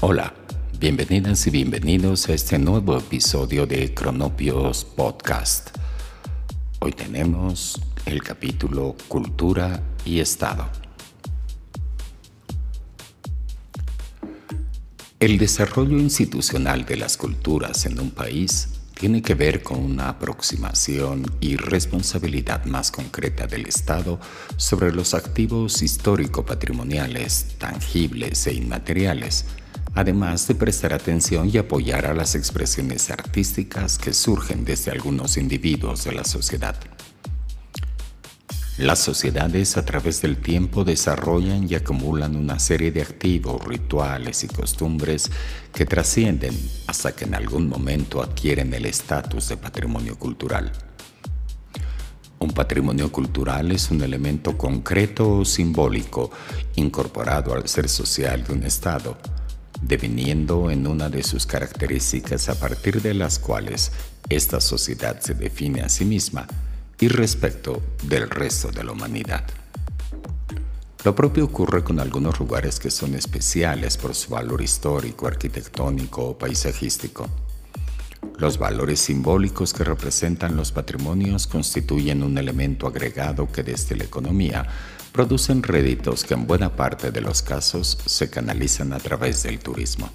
Hola, bienvenidas y bienvenidos a este nuevo episodio de Cronopios Podcast. Hoy tenemos el capítulo Cultura y Estado. El desarrollo institucional de las culturas en un país tiene que ver con una aproximación y responsabilidad más concreta del Estado sobre los activos histórico-patrimoniales, tangibles e inmateriales, además de prestar atención y apoyar a las expresiones artísticas que surgen desde algunos individuos de la sociedad. Las sociedades a través del tiempo desarrollan y acumulan una serie de activos, rituales y costumbres que trascienden hasta que en algún momento adquieren el estatus de patrimonio cultural. Un patrimonio cultural es un elemento concreto o simbólico incorporado al ser social de un Estado, deviniendo en una de sus características a partir de las cuales esta sociedad se define a sí misma y respecto del resto de la humanidad. Lo propio ocurre con algunos lugares que son especiales por su valor histórico, arquitectónico o paisajístico. Los valores simbólicos que representan los patrimonios constituyen un elemento agregado que desde la economía producen réditos que en buena parte de los casos se canalizan a través del turismo.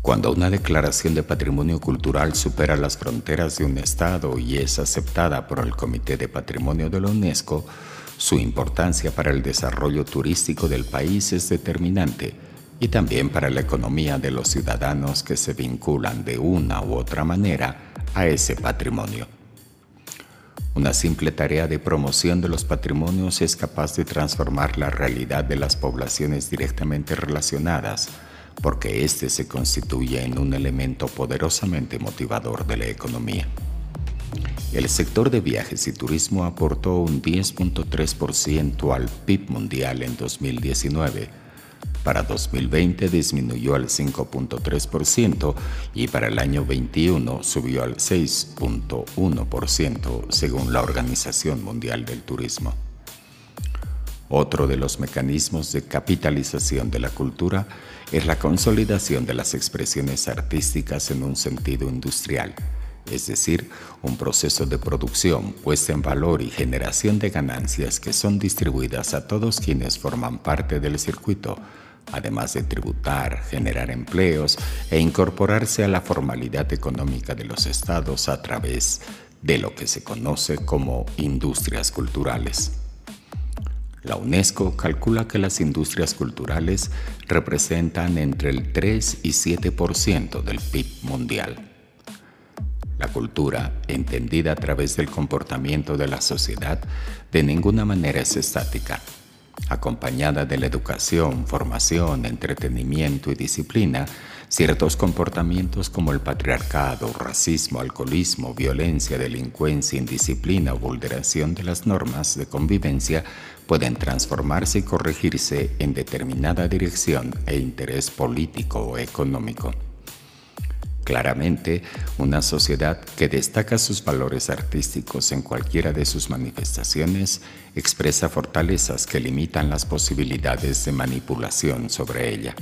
Cuando una declaración de patrimonio cultural supera las fronteras de un Estado y es aceptada por el Comité de Patrimonio de la UNESCO, su importancia para el desarrollo turístico del país es determinante y también para la economía de los ciudadanos que se vinculan de una u otra manera a ese patrimonio. Una simple tarea de promoción de los patrimonios es capaz de transformar la realidad de las poblaciones directamente relacionadas porque éste se constituye en un elemento poderosamente motivador de la economía. El sector de viajes y turismo aportó un 10.3% al PIB mundial en 2019. Para 2020 disminuyó al 5.3% y para el año 21 subió al 6.1% según la Organización Mundial del Turismo. Otro de los mecanismos de capitalización de la cultura es la consolidación de las expresiones artísticas en un sentido industrial, es decir, un proceso de producción, puesta en valor y generación de ganancias que son distribuidas a todos quienes forman parte del circuito, además de tributar, generar empleos e incorporarse a la formalidad económica de los estados a través de lo que se conoce como industrias culturales. La UNESCO calcula que las industrias culturales representan entre el 3 y 7% del PIB mundial. La cultura, entendida a través del comportamiento de la sociedad, de ninguna manera es estática. Acompañada de la educación, formación, entretenimiento y disciplina, ciertos comportamientos como el patriarcado, racismo, alcoholismo, violencia, delincuencia, indisciplina o vulneración de las normas de convivencia pueden transformarse y corregirse en determinada dirección e interés político o económico. Claramente, una sociedad que destaca sus valores artísticos en cualquiera de sus manifestaciones expresa fortalezas que limitan las posibilidades de manipulación sobre ella.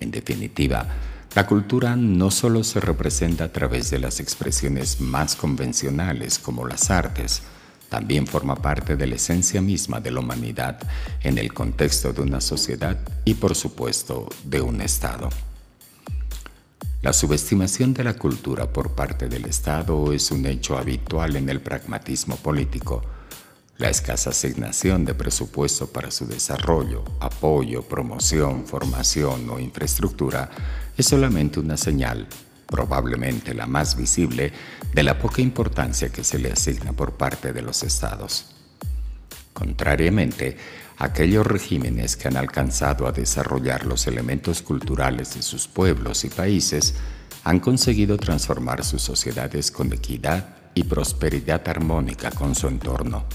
En definitiva, la cultura no solo se representa a través de las expresiones más convencionales como las artes, también forma parte de la esencia misma de la humanidad en el contexto de una sociedad y por supuesto de un Estado. La subestimación de la cultura por parte del Estado es un hecho habitual en el pragmatismo político. La escasa asignación de presupuesto para su desarrollo, apoyo, promoción, formación o infraestructura es solamente una señal probablemente la más visible, de la poca importancia que se le asigna por parte de los estados. Contrariamente, aquellos regímenes que han alcanzado a desarrollar los elementos culturales de sus pueblos y países han conseguido transformar sus sociedades con equidad y prosperidad armónica con su entorno.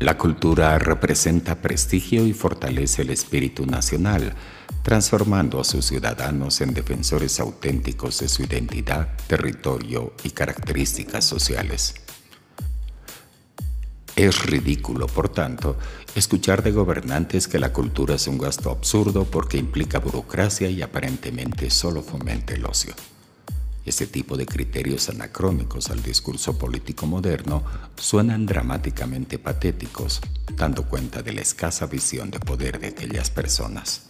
La cultura representa prestigio y fortalece el espíritu nacional, transformando a sus ciudadanos en defensores auténticos de su identidad, territorio y características sociales. Es ridículo, por tanto, escuchar de gobernantes que la cultura es un gasto absurdo porque implica burocracia y aparentemente solo fomenta el ocio. Ese tipo de criterios anacrónicos al discurso político moderno suenan dramáticamente patéticos, dando cuenta de la escasa visión de poder de aquellas personas.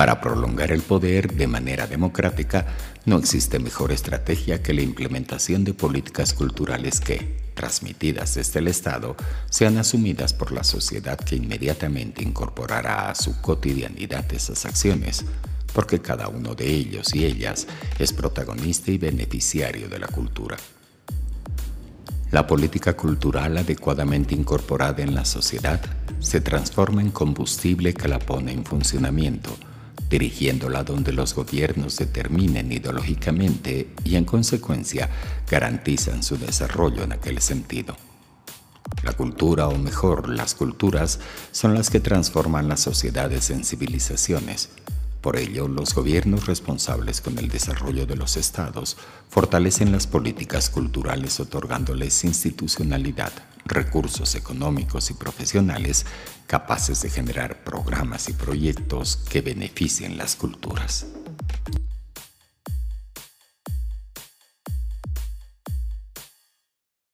Para prolongar el poder de manera democrática, no existe mejor estrategia que la implementación de políticas culturales que, transmitidas desde el Estado, sean asumidas por la sociedad que inmediatamente incorporará a su cotidianidad esas acciones, porque cada uno de ellos y ellas es protagonista y beneficiario de la cultura. La política cultural adecuadamente incorporada en la sociedad se transforma en combustible que la pone en funcionamiento, dirigiéndola donde los gobiernos determinen ideológicamente y en consecuencia garantizan su desarrollo en aquel sentido. La cultura, o mejor, las culturas, son las que transforman las sociedades en civilizaciones. Por ello, los gobiernos responsables con el desarrollo de los estados fortalecen las políticas culturales otorgándoles institucionalidad, recursos económicos y profesionales capaces de generar programas y proyectos que beneficien las culturas.